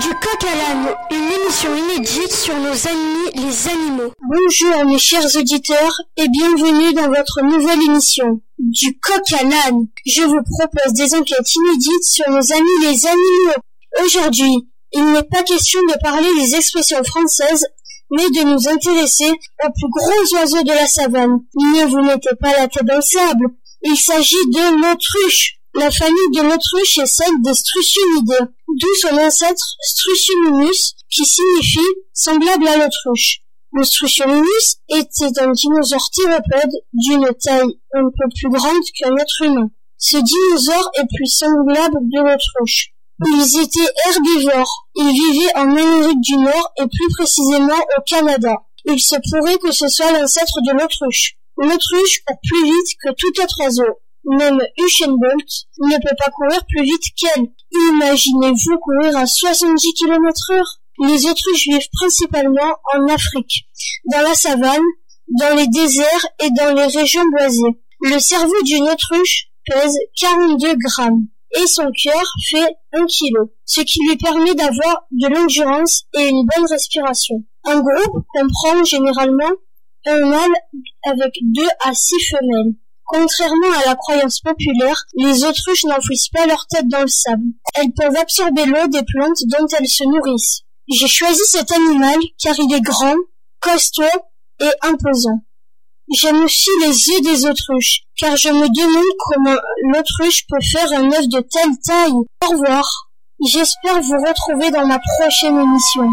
Du coq à l'âne, une émission inédite sur nos amis les animaux. Bonjour mes chers auditeurs et bienvenue dans votre nouvelle émission. Du coq à l'âne, je vous propose des enquêtes inédites sur nos amis les animaux. Aujourd'hui, il n'est pas question de parler des expressions françaises, mais de nous intéresser aux plus gros oiseaux de la savane. Ne vous mettez pas la tête dans le sable. Il s'agit de l'autruche. La famille de l'autruche est celle des Struthunidae, d'où son ancêtre Struthiomimus, qui signifie semblable à l'autruche. Le Struthiomimus était un dinosaure théropode d'une taille un peu plus grande qu'un être humain. Ce dinosaure est plus semblable de l'autruche. Ils étaient herbivores. Ils vivaient en Amérique du Nord et plus précisément au Canada. Il se pourrait que ce soit l'ancêtre de l'autruche. L'autruche court plus vite que tout autre oiseau. Même Usain ne peut pas courir plus vite qu'elle. Imaginez-vous courir à 70 km heure. Les autruches vivent principalement en Afrique, dans la savane, dans les déserts et dans les régions boisées. Le cerveau d'une autruche pèse 42 grammes et son cœur fait 1 kg, ce qui lui permet d'avoir de l'endurance et une bonne respiration. Un groupe comprend généralement un mâle avec deux à six femelles. Contrairement à la croyance populaire, les autruches n'enfouissent pas leur tête dans le sable. Elles peuvent absorber l'eau des plantes dont elles se nourrissent. J'ai choisi cet animal car il est grand, costaud et imposant. J'aime aussi les yeux des autruches, car je me demande comment l'autruche peut faire un œuf de telle taille. Au revoir. J'espère vous retrouver dans ma prochaine émission.